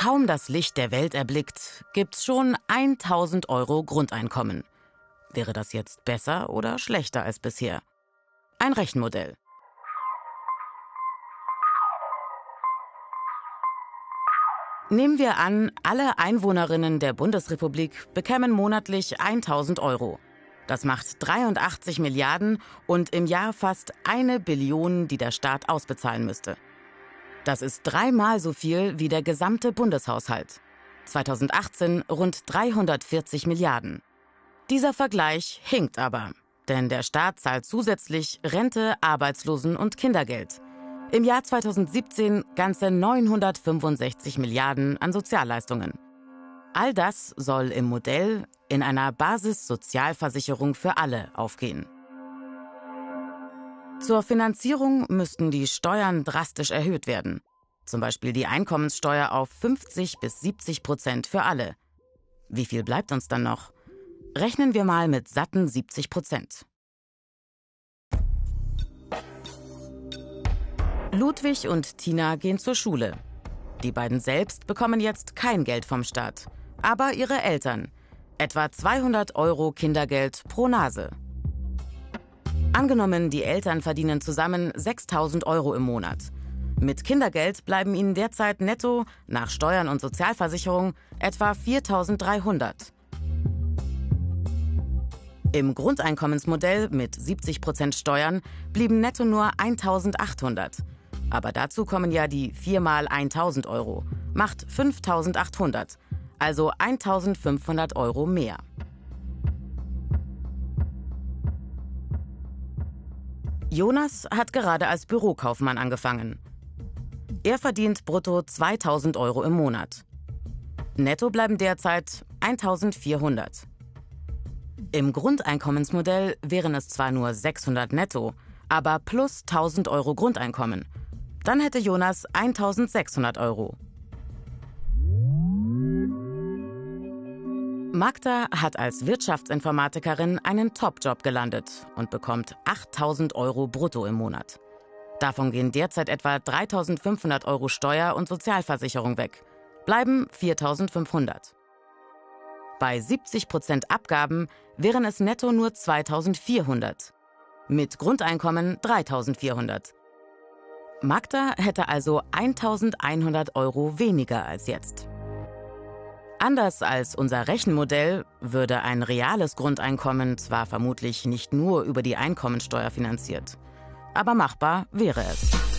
kaum das Licht der Welt erblickt, gibt's schon 1000 Euro Grundeinkommen. Wäre das jetzt besser oder schlechter als bisher? Ein Rechenmodell. Nehmen wir an, alle Einwohnerinnen der Bundesrepublik bekämen monatlich 1000 Euro. Das macht 83 Milliarden und im Jahr fast eine Billion, die der Staat ausbezahlen müsste. Das ist dreimal so viel wie der gesamte Bundeshaushalt. 2018 rund 340 Milliarden. Dieser Vergleich hinkt aber, denn der Staat zahlt zusätzlich Rente, Arbeitslosen- und Kindergeld. Im Jahr 2017 ganze 965 Milliarden an Sozialleistungen. All das soll im Modell in einer Basissozialversicherung für alle aufgehen. Zur Finanzierung müssten die Steuern drastisch erhöht werden. Zum Beispiel die Einkommenssteuer auf 50 bis 70 Prozent für alle. Wie viel bleibt uns dann noch? Rechnen wir mal mit satten 70 Prozent. Ludwig und Tina gehen zur Schule. Die beiden selbst bekommen jetzt kein Geld vom Staat, aber ihre Eltern. Etwa 200 Euro Kindergeld pro Nase. Angenommen, die Eltern verdienen zusammen 6000 Euro im Monat. Mit Kindergeld bleiben ihnen derzeit netto, nach Steuern und Sozialversicherung, etwa 4300. Im Grundeinkommensmodell mit 70% Steuern blieben netto nur 1800. Aber dazu kommen ja die 4 mal 1000 Euro, macht 5800, also 1500 Euro mehr. Jonas hat gerade als Bürokaufmann angefangen. Er verdient brutto 2000 Euro im Monat. Netto bleiben derzeit 1400. Im Grundeinkommensmodell wären es zwar nur 600 netto, aber plus 1000 Euro Grundeinkommen – dann hätte Jonas 1600 Euro. Magda hat als Wirtschaftsinformatikerin einen Top-Job gelandet und bekommt 8000 Euro brutto im Monat. Davon gehen derzeit etwa 3500 Euro Steuer und Sozialversicherung weg. Bleiben 4500. Bei 70 Prozent Abgaben wären es netto nur 2400. Mit Grundeinkommen 3400. Magda hätte also 1100 Euro weniger als jetzt. Anders als unser Rechenmodell würde ein reales Grundeinkommen zwar vermutlich nicht nur über die Einkommensteuer finanziert, aber machbar wäre es.